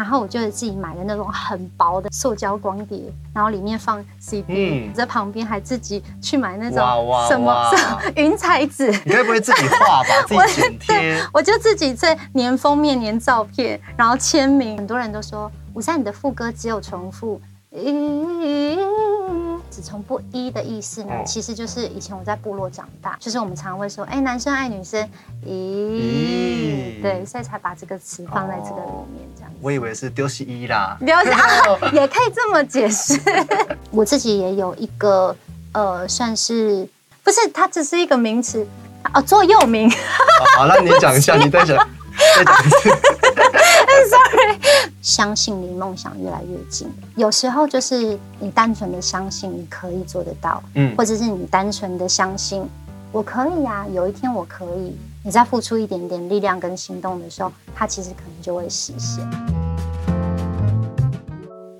然后我就自己买了那种很薄的塑胶光碟，然后里面放 CD，、嗯在旁边还自己去买那种什么 云彩纸，你该不会自己画吧？自己剪贴？我就自己在粘封面、粘照片，然后签名。很多人都说吴珊你的副歌只有重复，只从不一的意思呢，哦其实就是以前我在部落长大，就是我们常会说，哎，男生爱女生，咦，咦对，所以才把这个词放在这个里面，这样。我以为是丢西一啦。了解 啊，也可以这么解释。我自己也有一个呃，算是不是它只是一个名词哦，座右铭。好，那你讲一下，你再讲，再讲一次。相信离梦想越来越近。有时候就是你单纯的相信你可以做得到，嗯或者是你单纯的相信我可以呀、有一天我可以。你再付出一点点力量跟行动的时候，它其实可能就会实现。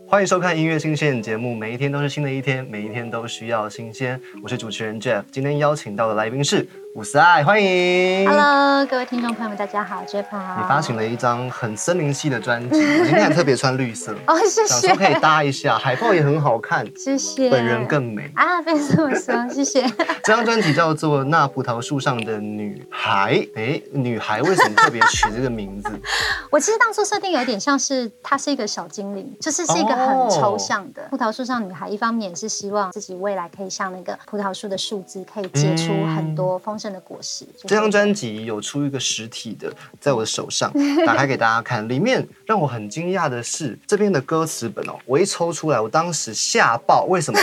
欢迎收看音乐新鲜节目，每一天都是新的一天，每一天都需要新鲜。我是主持人 Jeff，今天邀请到的来宾是伍思爱，欢迎。Hello，各位听众朋友们，大家好，Jeff 好。你发行了一张很森林系的专辑，我今天还特别穿绿色，哦，谢谢想说，可以搭一下，海报也很好看，谢谢。本人更美。啊，别这么说，谢谢。这张专辑叫做《那葡萄树上的女孩》，哎，女孩为什么特别取这个名字？我其实当初设定有点像是她是一个小精灵，就是是一个很抽象的、葡萄树上女孩。一方面也是希望自己未来可以像那个葡萄树的树枝，可以结出很多丰盛的果实。就是这张专辑有出一个实体的，在我的手上，打开给大家看。里面让我很惊讶的是，这边的歌词本哦，我一抽出来，我当时吓爆，为什么？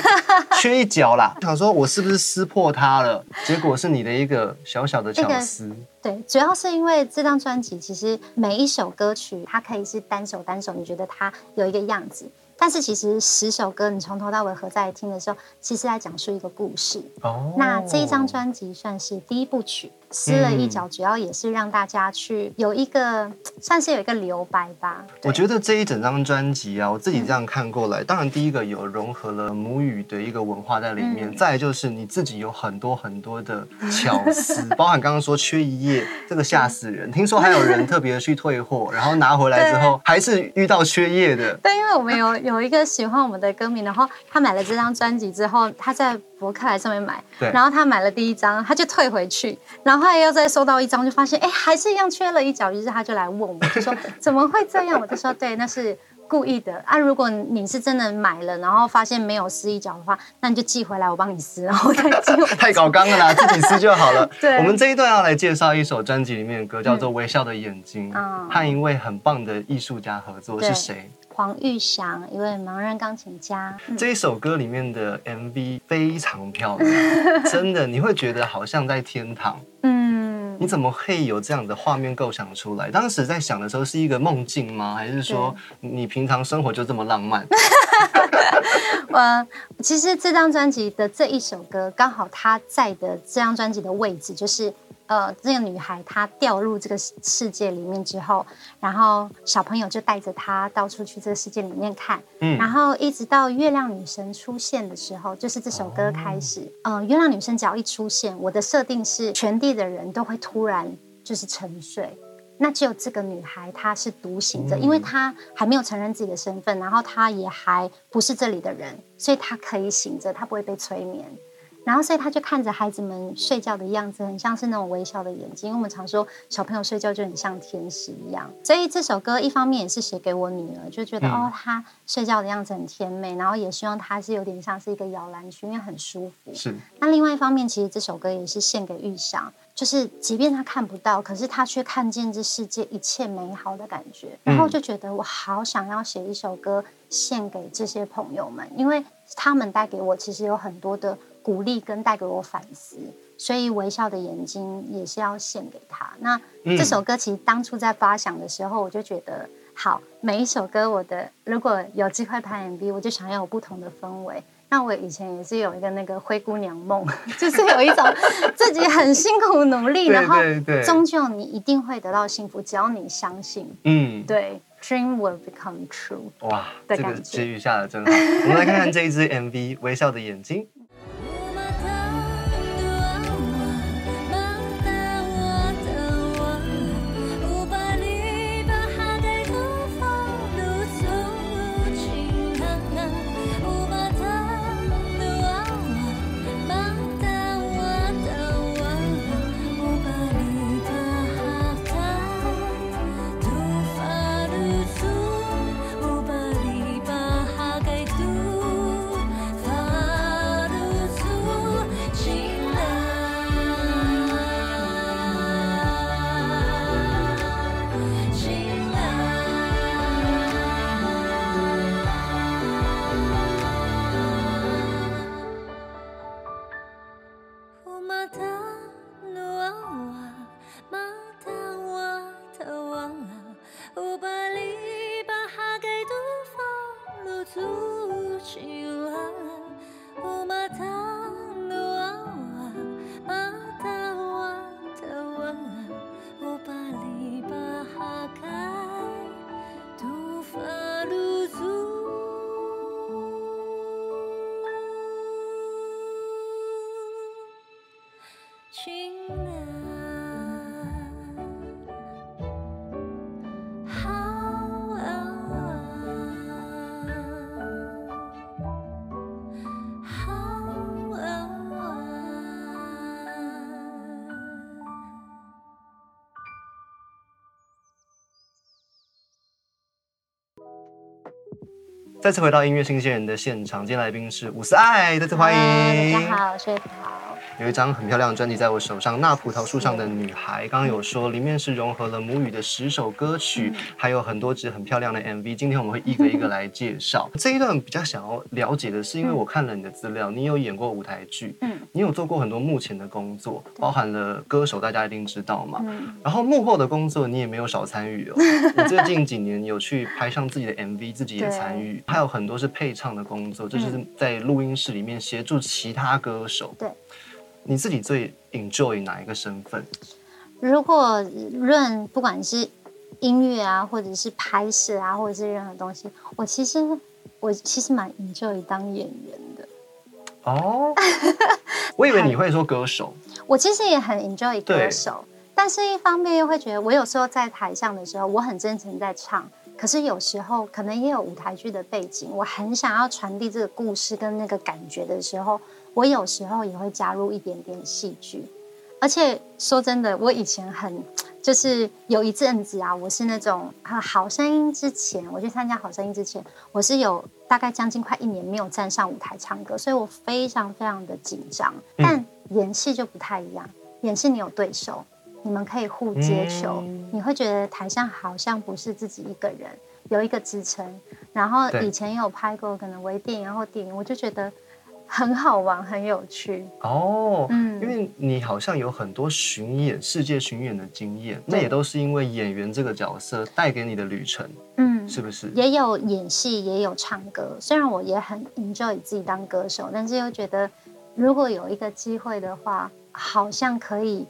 缺一角啦！想说我是不是撕破它了？结果是你的一个小小的巧思。对，主要是因为这张专辑其实每一首歌曲它可以是单首单首，你觉得它有一个样子。但是其实十首歌你从头到尾合在听的时候，其实在讲述一个故事。哦那这一张专辑算是第一部曲，撕了一角，主要也是让大家去有一个算是有一个留白吧。我觉得这一整张专辑啊，我自己这样看过来，当然第一个有融合了母语的一个文化在里面，嗯再就是你自己有很多很多的巧思，包含刚刚说缺一页，这个吓死人。听说还有人特别去退货，然后拿回来之后还是遇到缺页的。对，因为我们有有一个喜欢我们的歌迷，然后他买了这张专辑之后，他在博客来上面买，然后他买了第一张，他就退回去，然后后来又再收到一张，就发现哎还是一样缺了一角，于是他就来问我，就说怎么会这样？我就说对，那是。故意的啊！如果你是真的买了，然后发现没有撕一角的话，那你就寄回来，我帮你撕，然后再寄回来。太搞纲了啦，自己撕就好了。对我们这一段要来介绍一首专辑里面的歌，叫做《微笑的眼睛》，嗯和一位很棒的艺术家合作，是谁？黄玉祥，一位盲人钢琴家。嗯这一首歌里面的 MV 非常漂亮，真的，你会觉得好像在天堂。嗯，你怎么会有这样的画面构想出来？当时在想的时候是一个梦境吗？还是说你平常生活就这么浪漫？我，其实这张专辑的这一首歌，刚好它在的这张专辑的位置，就是呃，这个女孩她掉入这个世界里面之后，然后小朋友就带着她到处去这个世界里面看，嗯然后一直到月亮女神出现的时候，就是这首歌开始。哦呃，月亮女神只要一出现，我的设定是全地的人都会突然就是沉睡。那只有这个女孩她是独行着，嗯因为她还没有承认自己的身份，然后她也还不是这里的人，所以她可以醒着，她不会被催眠。然后，所以他就看着孩子们睡觉的样子，很像是那种微笑的眼睛。因为我们常说小朋友睡觉就很像天使一样，所以这首歌一方面也是写给我女儿，就觉得、嗯哦，她睡觉的样子很甜美，然后也希望她是有点像是一个摇篮曲，因为很舒服。是那另外一方面，其实这首歌也是献给玉祥，就是即便他看不到，可是他却看见这世界一切美好的感觉。然后就觉得我好想要写一首歌献给这些朋友们，因为他们带给我其实有很多的鼓励跟带给我反思。所以微笑的眼睛也是要献给他。那这首歌其实当初在发想的时候，我就觉得好，每一首歌我的如果有机会拍 MV，我就想要有不同的氛围。那我以前也是有一个那个灰姑娘梦，就是有一种 自己很辛苦努力，对然后终究你一定会得到幸福，只要你相信。嗯，对，dream will become true。哇，这个的感觉结语下的真好。我们来看看这一支 MV《微笑的眼睛》。再次回到音乐新鲜人的现场，今天来宾是伍思爱，再次欢迎。大家好，谢谢。有一张很漂亮的专辑在我手上，《那葡萄树上的女孩》。刚刚有说里面是融合了母语的十首歌曲，还有很多支很漂亮的 MV。今天我们会一个一个来介绍。这一段比较想要了解的是，因为我看了你的资料，你有演过舞台剧，嗯你有做过很多幕前的工作，包含了歌手，大家一定知道嘛。嗯，然后幕后的工作你也没有少参与哦。你最近几年有去拍上自己的 MV，自己也参与，还有很多是配唱的工作，就是在录音室里面协助其他歌手。对，你自己最 enjoy 哪一个身份？如果论不管是音乐啊，或者是拍摄啊，或者是任何东西，我其实我其实蛮 enjoy 当演员的。哦，我以为你会说歌手。我其实也很 enjoy 歌手，但是一方面又会觉得，我有时候在台上的时候，我很真诚在唱，可是有时候可能也有舞台剧的背景，我很想要传递这个故事跟那个感觉的时候，我有时候也会加入一点点戏剧。而且说真的，我以前很就是有一阵子啊，我是那种啊好声音之前，我去参加好声音之前，我是有大概将近快一年没有站上舞台唱歌，所以我非常非常的紧张。但演戏就不太一样，演戏你有对手，你们可以互接球，嗯你会觉得台上好像不是自己一个人，有一个支撑。然后以前也有拍过可能微电影或电影，我就觉得很好玩，很有趣。哦，嗯因为你好像有很多巡演、世界巡演的经验，那也都是因为演员这个角色带给你的旅程，嗯，是不是？也有演戏，也有唱歌。虽然我也很 enjoy 自己当歌手，但是又觉得如果有一个机会的话，好像可以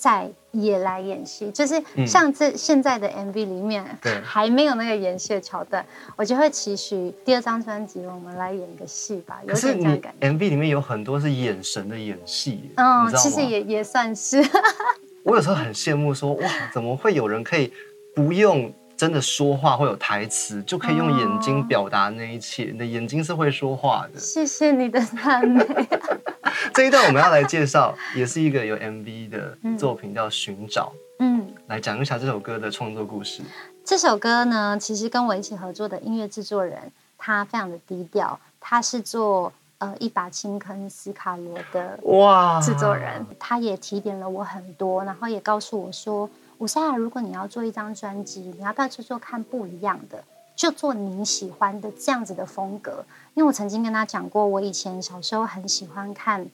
再也来演戏。就是嗯像这现在的 MV 里面，对还没有那个演戏的桥段，我就会期许第二张专辑我们来演个戏吧，有点这样感觉。MV 里面有很多是眼神的演戏，嗯？其实也也算是，我有时候很羡慕说，哇，怎么会有人可以不用真的说话会有台词，就可以用眼睛哦表达那一切？你的眼睛是会说话的。谢谢你的赞美。这一段我们要来介绍，也是一个有 MV 的作品，叫《寻找》。嗯。来讲一下这首歌的创作故事。这首歌呢，其实跟我一起合作的音乐制作人，他非常的低调，他是做呃一把青坑斯卡罗的哇制作人，他也提点了我很多，然后也告诉我说，吴莎雅，如果你要做一张专辑，你要不要做做看不一样的？就做你喜欢的这样子的风格，因为我曾经跟他讲过，我以前小时候很喜欢看，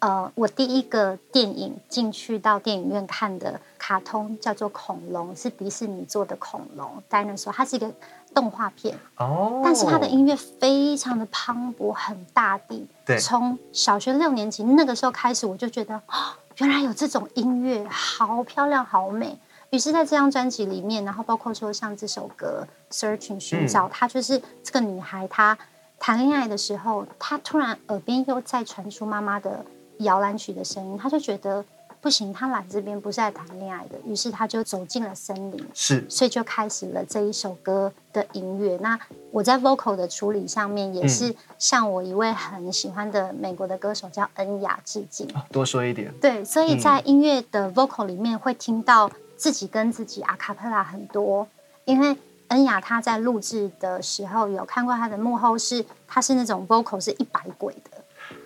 呃，我第一个电影进去到电影院看的卡通叫做《恐龙》，是迪士尼做的恐龙 dinosaur，它是一个动画片，哦，但是它的音乐非常的磅礴，很大地。对从小学六年级那个时候开始，我就觉得，哦，原来有这种音乐，好漂亮，好美。于是，在这张专辑里面，然后包括说像这首歌《Searching》寻找，她就是这个女孩，她谈恋爱的时候，她突然耳边又在传出妈妈的摇篮曲的声音，她就觉得不行，她来这边不是在谈恋爱的，于是她就走进了森林，是所以就开始了这一首歌的音乐。那我在 vocal 的处理上面，也是向我一位很喜欢的美国的歌手叫恩雅致敬。多说一点，对，所以在音乐的 vocal 里面会听到自己跟自己 a cappella 很多，因为恩雅她在录制的时候有看过她的幕后是，她是那种 vocal 是一百轨的，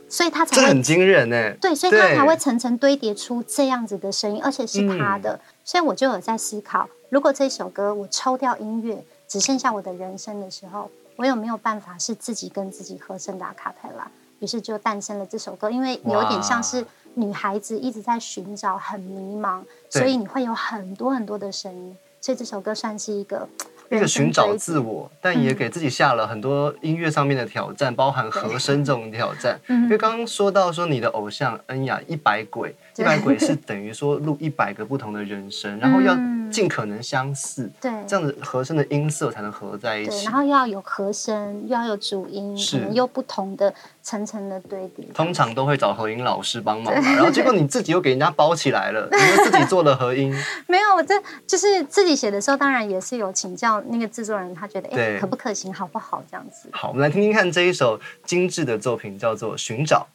所以她才会很惊人哎。对，所以她才会层层堆叠出这样子的声音，而且是他的。所以我就有在思考，如果这首歌我抽掉音乐，只剩下我的人声的时候，我有没有办法是自己跟自己合声的阿卡贝拉？于是就诞生了这首歌，因为有点像是女孩子一直在寻找，很迷茫，所以你会有很多很多的声音。所以这首歌算是一个一个寻找自我，但也嗯给自己下了很多音乐上面的挑战，包含和声这种挑战。嗯。因为刚刚说到说你的偶像恩雅一百轨，一百轨是等于说录一百个不同的人声，然后要嗯。尽可能相似，对。这样子和声的音色才能合在一对，起然。后又要有和声，又要有主音，是。可能又不同的层层的堆叠。通常都会找和音老师帮忙嘛，然后结果你自己又给人家包起来了，你又自己做了和音，没有，我这就是自己写的时候，当然也是有请教那个制作人，他觉得哎对可不可行，好不好这样子。好，我们来听听看这一首精致的作品，叫做《寻找》。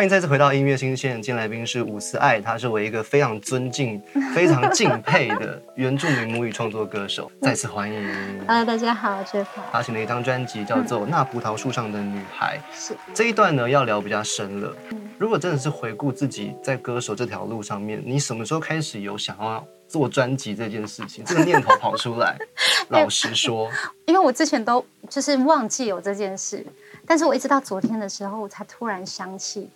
欢迎再次回到音乐新线，今天来宾是伍思爱，他是我一个非常尊敬、非常敬佩的原住民母语创作歌手，再次欢迎。Hello，大家好，我是法发行了一张专辑叫做《那葡萄树上的女孩》，是这一段呢要聊比较深了嗯。如果真的是回顾自己在歌手这条路上面，你什么时候开始有想要做专辑这件事情？这个念头跑出来？老实说，因为我之前都就是忘记有这件事，但是我一直到昨天的时候，我才突然想起，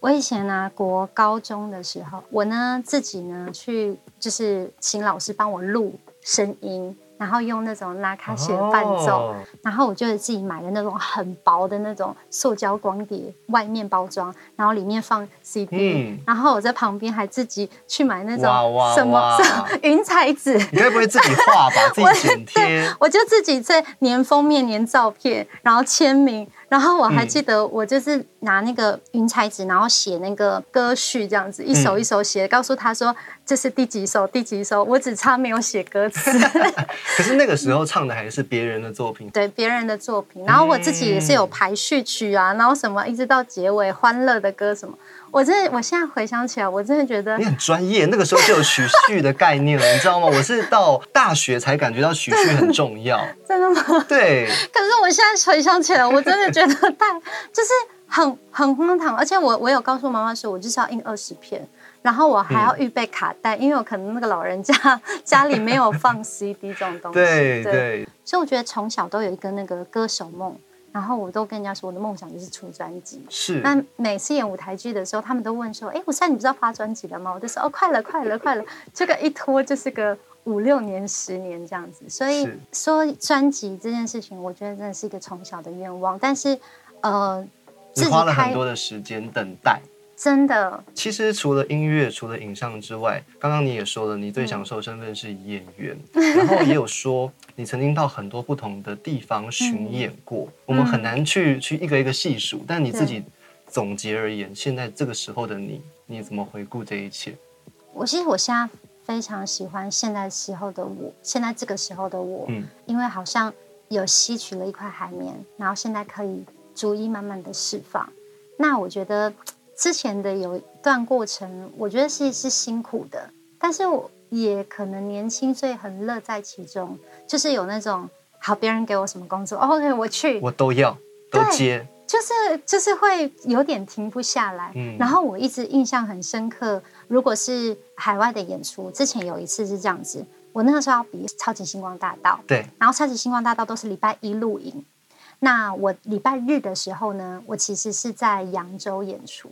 我以前呢、国高中的时候，我呢自己呢去就是请老师帮我录声音，然后用那种拉卡西的伴奏，哦然后我就自己买了那种很薄的那种塑胶光碟，外面包装，然后里面放 CD，、嗯然后我在旁边还自己去买那种什么 云彩纸。你会不会自己画吧？自己 剪贴？我就自己在粘封面、粘照片，然后签名，然后我还嗯记得我就是拿那个云彩纸，然后写那个歌序，这样子一首一首写，告诉他说这是第几首、第几首，我只差没有写歌词，可是那个时候唱的还是别人的作品，对别人的作品，然后我自己也是有排序曲啊，然后什么一直到结尾欢乐的歌什么，我真的我现在回想起来，我真的觉得你很专业。那个时候就有曲序的概念了，你知道吗？我是到大学才感觉到曲序很重要。真的吗？对，可是我现在回想起来，我真的觉得太就是很很荒唐，而且我我有告诉妈妈说，我就是要印二十片，然后我还要预备卡带，因为我可能那个老人家 家里没有放 CD 这种东西。对对，所以我觉得从小都有一个那个歌手梦，然后我都跟人家说我的梦想就是出专辑。是，那每次演舞台剧的时候，他们都问说：“哎，我现在你不知道发专辑了吗？”我就说：“哦，快了，快了，快了。”这个一拖就是个五六年、十年这样子。所以说专辑这件事情，我觉得真的是一个从小的愿望。但是，呃，你自己花了很多的时间等待。真的其实除了音乐，除了影像之外，刚刚你也说了，你嗯最享受身份是演员，然后也有说你曾经到很多不同的地方巡演过。我们很难去去一个一个细数，但你自己总结而言，现在这个时候的你，你怎么回顾这一切？我其实我现在非常喜欢现在时候的我，现在这个时候的我，嗯因为好像有吸取了一块海绵，然后现在可以逐一慢慢的释放。那我觉得之前的有一段过程，我觉得是是辛苦的，但是我也可能年轻，所以很乐在其中，就是有那种好别人给我什么工作、哦、，OK 我去，我都要都对接，就是就是会有点停不下来。嗯然后我一直印象很深刻，如果是海外的演出，之前有一次是这样子，我那个时候要比超级星光大道，对，然后超级星光大道都是礼拜一录影。那我礼拜日的时候呢，我其实是在扬州演出。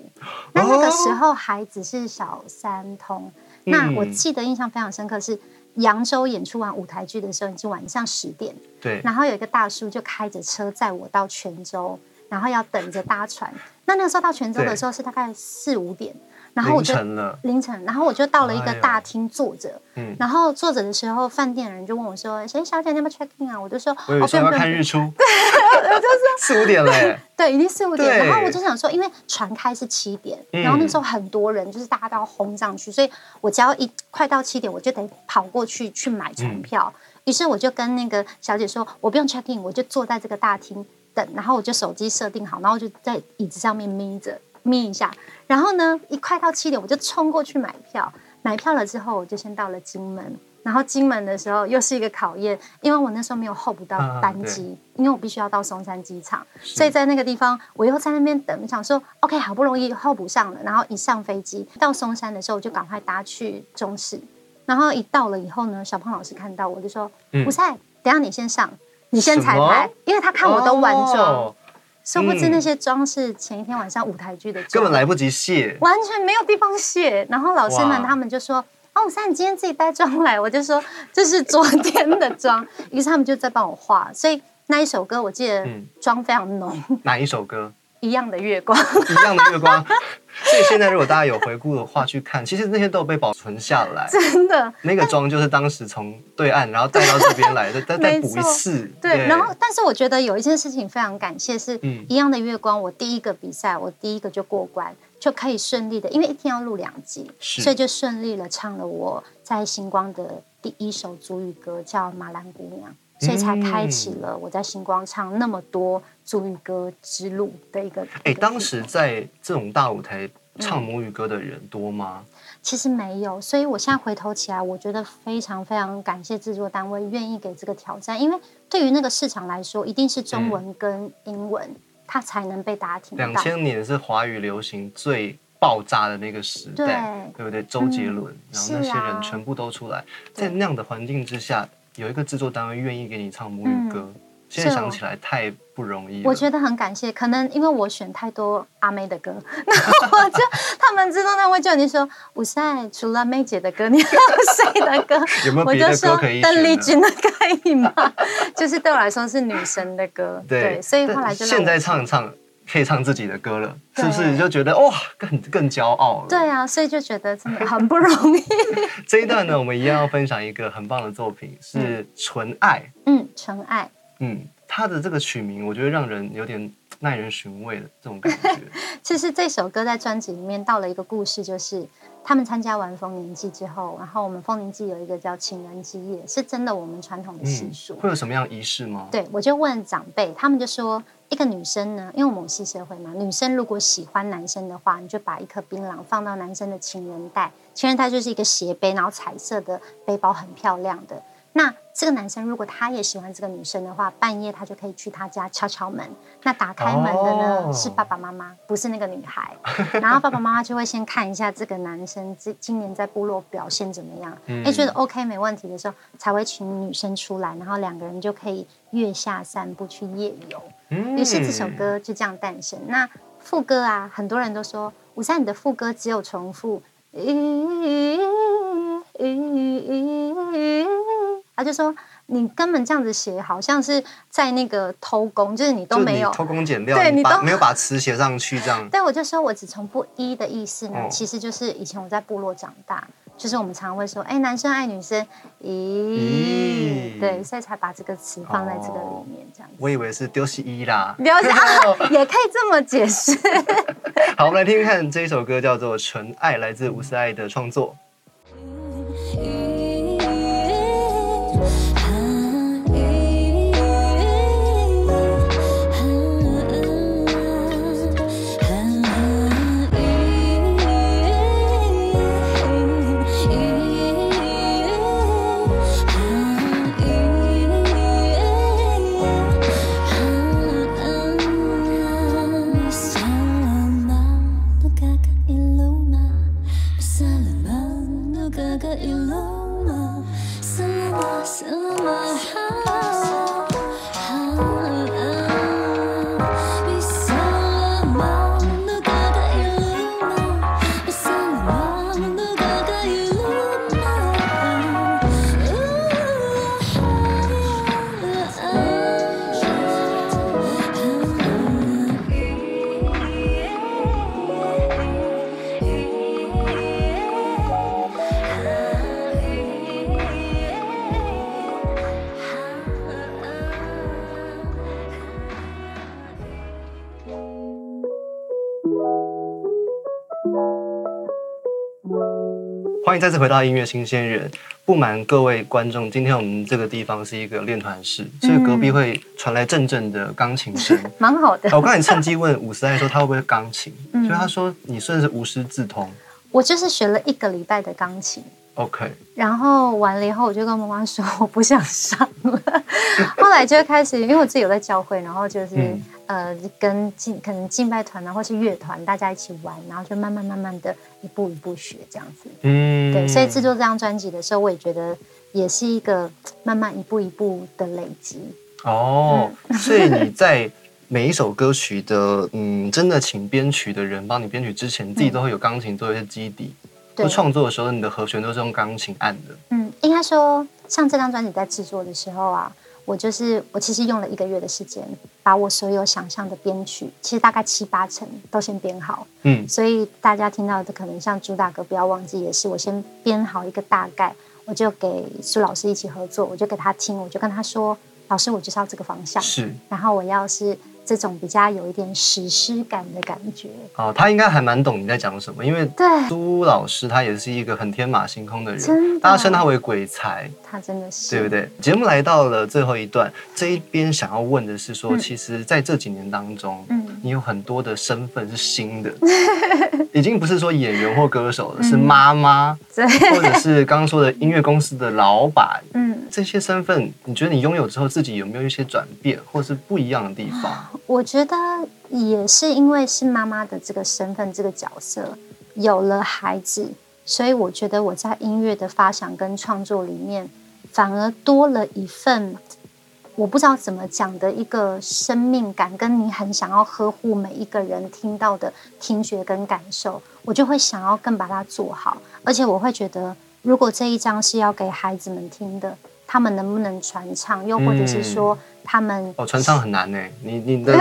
那那个时候还只是小三通。那我嗯记得印象非常深刻是扬州演出完舞台剧的时候，已经晚上十点。对，然后有一个大叔就开着车载我到泉州，然后要等着搭船。那那个时候到泉州的时候是大概四五点，然后我凌就晨，凌晨，然后我就到了一个大厅坐着，嗯，然后坐着的时候，饭店的人就问我说：“谁小姐，你要不要 check in 啊？”我就说：“我以为说要看日出，对，我就说 四五点了，对，已经四五点。然后我就想说，因为船开是七点，嗯。然后那时候很多人，就是大家都要轰上去，所以我只要一快到七点，我就得跑过去去买船票。于是我就跟那个小姐说，我不用 check in，我就坐在这个大厅等，然后我就手机设定好，然后就在椅子上面眯着眯一下。然后呢，一快到七点，我就冲过去买票。买票了之后，我就先到了金门。然后金门的时候又是一个考验，因为我那时候没有候不到班机，因为我必须要到松山机场，所以在那个地方我又在那边等，想说 OK 好不容易候补上了，然后一上飞机到松山的时候，我就赶快搭去中视，然后一到了以后呢，小胖老师看到我就说：“嗯。吴赛，等下你先上，你先彩排，因为他看我都完妆，哦殊不知嗯那些妆是前一天晚上舞台剧的妆，根本来不及卸，完全没有地方卸。然后老师们他们就说：“哦，吴赛，你今天自己带妆来。”我就说：“这是昨天的妆。”于是他们就在帮我画，所以那一首歌我记得嗯妆非常浓，哪一首歌？一样的月光。一样的月光。所以现在如果大家有回顾的话去看，其实那些都有被保存下来。真的。那个妆就是当时从对岸然后带到这边来的，再再补一次。对，然后但是我觉得有一件事情非常感谢，是嗯一样的月光，我第一个比赛，我第一个就过关，就可以顺利的，因为一天要录两集，所以就顺利了唱了我在星光的第一首主语歌，叫《马兰姑娘》。所以才开启嗯了我在星光唱那么多主语歌之路的一个。哎，当时在这种大舞台嗯唱母语歌的人多吗？其实没有，所以我现在回头起来，我觉得非常非常感谢制作单位愿意给这个挑战，因为对于那个市场来说，一定是中文跟英文，它才能被大家听到两。千年是华语流行最爆炸的那个时代，对不对？周杰伦，然后那些人全部都出来，对在那样的环境之下，有一个制作单位愿意给你唱母语歌，现在想起来太不容易了。我觉得很感谢，可能因为我选太多阿妹的歌，然后我就他们制作单位就你说，我现在除了妹姐的歌，你还有谁的歌？有没有我就别的歌说可以邓丽？君的可以吗？就是对我来说是女神的歌，对，所以后来就现在唱一唱，可以唱自己的歌了，是不是你就觉得哇，更更骄傲了？对啊，所以就觉得真的很不容易。这一段呢，我们一样要分享一个很棒的作品，是《纯爱》。嗯，纯爱。嗯，它的这个曲名，我觉得让人有点耐人寻味的这种感觉。其实这首歌在专辑里面到了一个故事，就是他们参加完丰年祭之后，然后我们丰年祭有一个叫情人之夜，是真的我们传统的习嗯俗。，会有什么样仪式吗？对，我就问长辈，他们就说，一个女生呢，因为我们有系社会嘛，女生如果喜欢男生的话，你就把一颗槟榔放到男生的情人袋，情人袋就是一个斜背，然后彩色的背包很漂亮的。那这个男生如果他也喜欢这个女生的话，半夜他就可以去他家敲敲门。那打开门的呢、哦是爸爸妈妈，不是那个女孩。然后爸爸妈妈就会先看一下这个男生今今年在部落表现怎么样，哎、嗯觉得 OK 没问题的时候，才会请女生出来，然后两个人就可以月下散步去夜游。于是这首歌就这样诞生。那副歌啊，很多人都说吴山你的副歌只有重复，他就说你根本这样子写，好像是在那个偷工，就是你都没有。偷工减料，对你都没有把词写上去，这样。对，我就说我只重复一的意思呢，其实就是以前我在部落长大，就是我们常常会说，哎，男生爱女生，咦，咦对，所以才把这个词放在这个里面，这样子。我以为是丢西一啦。丢西啊，也可以这么解释。好，我们来听听看这一首歌，叫做《纯爱》，来自吴思爱的创作。再次回到音乐新鲜人。不瞒各位观众，今天我们这个地方是一个练团室，所以隔壁会传来阵阵的钢琴声。蛮好的。我刚才趁机问伍思爱说他会不会钢琴，嗯所以他说你算是无师自通。我就是学了一个礼拜的钢琴，OK，然后完了以后，我就跟妈妈说我不想上了。后来就开始，因为我自己有在教会，然后就是、嗯呃跟敬可能敬拜团啊，或是乐团大家一起玩，然后就慢慢慢慢的一步一步学这样子。嗯，对，所以制作这张专辑的时候，我也觉得也是一个慢慢一步一步的累积。哦，嗯所以你在每一首歌曲的嗯，真的请编曲的人帮你编曲之前，你自己都会有钢琴做一些基底。对创作的时候，你的和弦都是用钢琴按的。嗯，应该说，像这张专辑在制作的时候啊，我就是我其实用了一个月的时间，把我所有想象的编曲，其实大概七八成都先编好。嗯，所以大家听到的可能像主打歌，不要忘记，也是我先编好一个大概，我就给苏老师一起合作，我就给他听，我就跟他说，老师，我就是要这个方向，是然后我要是这种比较有一点史诗感的感觉。哦，他应该还蛮懂你在讲什么，因为对苏老师他也是一个很天马行空的真人，的大家称他为鬼才，他真的是对不？对？节目来到了最后一段，这一边想要问的是说，嗯其实在这几年当中，嗯你有很多的身份是新的，已经不是说演员或歌手嗯了，是妈妈，对，或者是刚刚说的音乐公司的老板。嗯。这些身份，你觉得你拥有之后，自己有没有一些转变，或是不一样的地方？我觉得也是因为是妈妈的这个身份、这个角色，有了孩子，所以我觉得我在音乐的发想跟创作里面，反而多了一份我不知道怎么讲的一个生命感，跟你很想要呵护每一个人听到的听觉跟感受，我就会想要更把它做好，而且我会觉得，如果这一张是要给孩子们听的。他们能不能传唱，又或者是说他们哦，传唱很难呢。你你的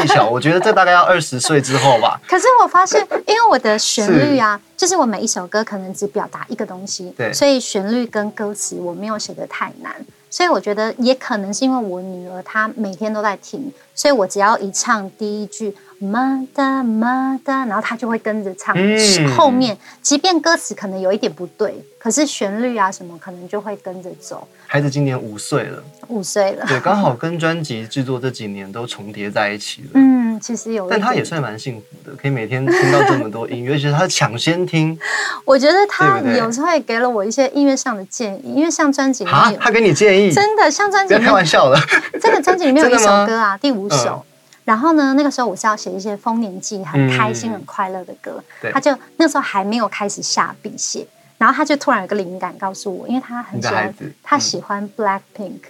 技巧，我觉得这大概要二十岁之后吧。可是我发现，因为我的旋律啊，就是我每一首歌可能只表达一个东西，对所以旋律跟歌词我没有写的太难，所以我觉得也可能是因为我女儿她每天都在听，所以我只要一唱第一句嘛哒嘛哒，然后他就会跟着唱。嗯后面即便歌词可能有一点不对，可是旋律啊什么可能就会跟着走。孩子今年五岁了，五岁了，对，刚好跟专辑制作这几年都重叠在一起了。嗯，其实有，但他也算蛮幸福的，可以每天听到这么多音乐，而且他抢先听我觉得他有时候也给了我一些音乐上的建议，因为像专辑里面，他给你建议，真的像专辑里面开玩笑了。这个专辑里面有一首歌啊，第五首。然后呢，那个时候我是要写一些丰年祭、很开心、嗯。很快乐的歌。他就那时候还没有开始下笔写，然后他就突然有个灵感告诉我，因为他很喜欢他嗯喜欢 Black Pink，、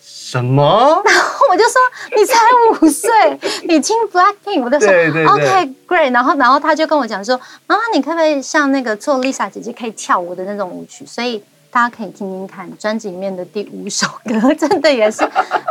什么？然后我就说你才五岁，你听 Black Pink，我就说对对对。OK great，然后然后他就跟我讲说，妈妈你可不可以像那个做 Lisa 姐姐可以跳舞的那种舞曲？所以大家可以听听看专辑里面的第五首歌，真的也是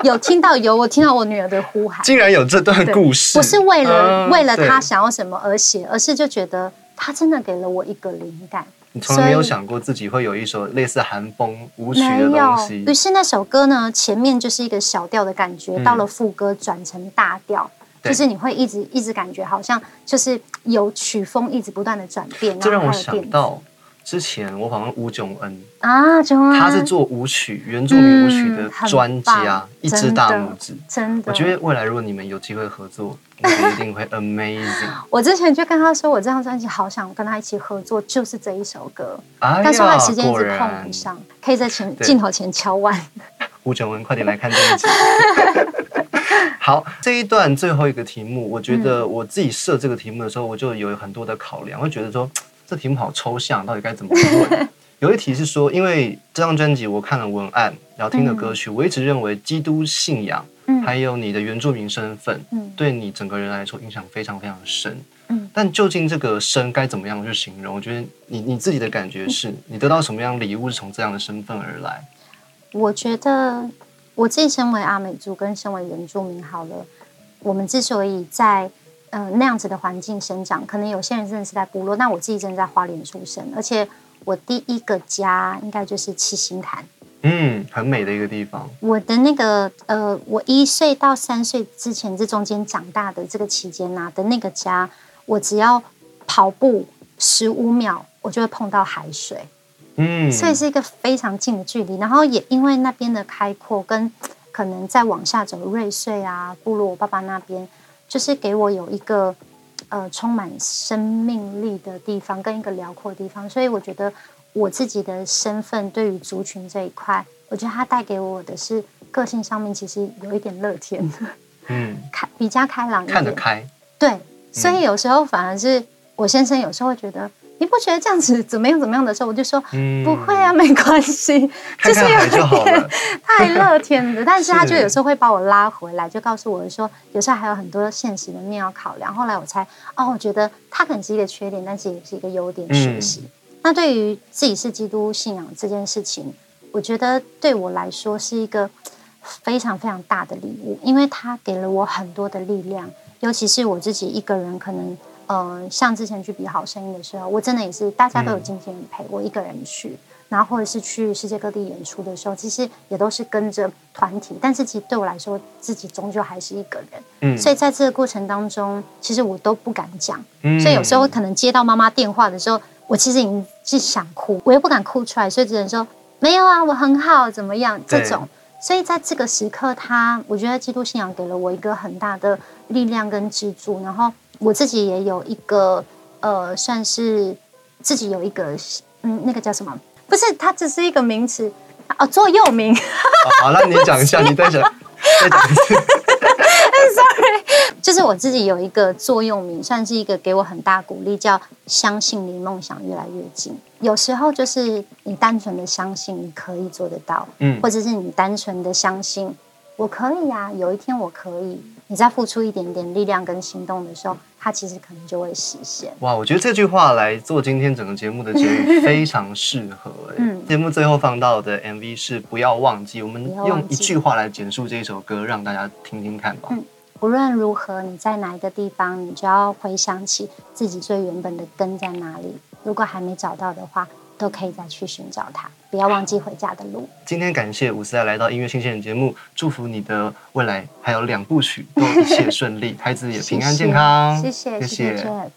有听到有我听到我女儿的呼喊，竟然有这段故事，不是为了、嗯为了她想要什么而写，而是就觉得他真的给了我一个灵感。你从来没有想过自己会有一首类似寒风舞曲没的东有，西于。是那首歌呢，前面就是一个小调的感觉，嗯。到了副歌转成大调，就是你会一直一直感觉好像就是有曲风一直不断的转变，这让我想到之前我访问吴炯恩，啊，炯恩他是做舞曲原住民舞曲的专辑啊棒，一只大拇指。真的，我觉得未来如果你们有机会合作，那个一定会 amazing。我之前就跟他说，我这张专辑好想跟他一起合作，就是这一首歌，哎但是后来呀，时间一直碰不上，可以在前对镜头前敲腕。吴炯恩，快点来看这一集。好，这一段最后一个题目，我觉嗯得我自己设这个题目的时候，我就有很多的考量，会觉得说这题目好抽象，到底该怎么问？有一题是说，因为这张专辑我看了文案，然后听了歌曲，我一直认为基督信仰，嗯还有你的原住民身份，嗯对你整个人来说影响非常非常深。嗯但究竟这个深该怎么样去形容？我觉得你你自己的感觉是，你得到什么样礼物是从这样的身份而来？我觉得我自己身为阿美族跟身为原住民好了，我们之所以在呃那样子的环境生长，可能有些人真的是在部落，那我自己真的在花莲出生，而且我第一个家应该就是七星潭。嗯，很美的一个地方。我的那个呃，我一岁到三岁之前这中间长大的这个期间呐、的那个家，我只要跑步十五秒，我就会碰到海水。嗯，所以是一个非常近的距离。然后也因为那边的开阔，跟可能再往下走瑞穗啊、部落我爸爸那边，就是给我有一个呃充满生命力的地方，跟一个辽阔的地方。所以我觉得我自己的身份对于族群这一块，我觉得它带给我的是个性上面其实有一点乐天，嗯，开比较开朗一点，看得开，对，所以有时候反而是我先生有时候会觉得。你不觉得这样子怎么样怎么样的时候，我就说、嗯不会啊，没关系，看看海就好了。太乐天了。但是他就有时候会把我拉回来，就告诉我说，有时候还有很多现实的面要考量。后来我才哦，我觉得他可能是一个缺点，但是也是一个优点。学习。那对于自己是基督信仰这件事情，我觉得对我来说是一个非常非常大的礼物，因为他给了我很多的力量，尤其是我自己一个人可能。呃，像之前去比好声音的时候，我真的也是大家都有经纪人陪我一个人去，然后或者是去世界各地演出的时候，其实也都是跟着团体，但是其实对我来说，自己终究还是一个人。嗯所以在这个过程当中，其实我都不敢讲，嗯所以有时候可能接到妈妈电话的时候，我其实已经是想哭，我又不敢哭出来，所以只能说没有啊，我很好，怎么样这种。所以在这个时刻他，我觉得基督信仰给了我一个很大的力量跟支柱，然后我自己也有一个呃，算是自己有一个嗯，那个叫什么？不是，它只是一个名词哦，座右铭。好，那你讲一下，你再讲，再讲一次。就是我自己有一个座右铭，算是一个给我很大鼓励，叫相信离梦想越来越近。有时候就是你单纯的相信你可以做得到，嗯或者是你单纯的相信我可以呀、有一天我可以。你再付出一点点力量跟行动的时候，它其实可能就会实现。哇，我觉得这句话来做今天整个节目的结语非常适合、欸。嗯节目最后放到的 MV 是不要忘记，我们用一句话来简述这一首歌，让大家听听看吧。嗯无论如何，你在哪一个地方，你就要回想起自己最原本的根在哪里。如果还没找到的话，都可以再去寻找它，不要忘记回家的路。今天感谢伍思来到音乐新鲜人节目，祝福你的未来还有两部曲都一切顺利，孩子也平安健康。谢谢，谢谢。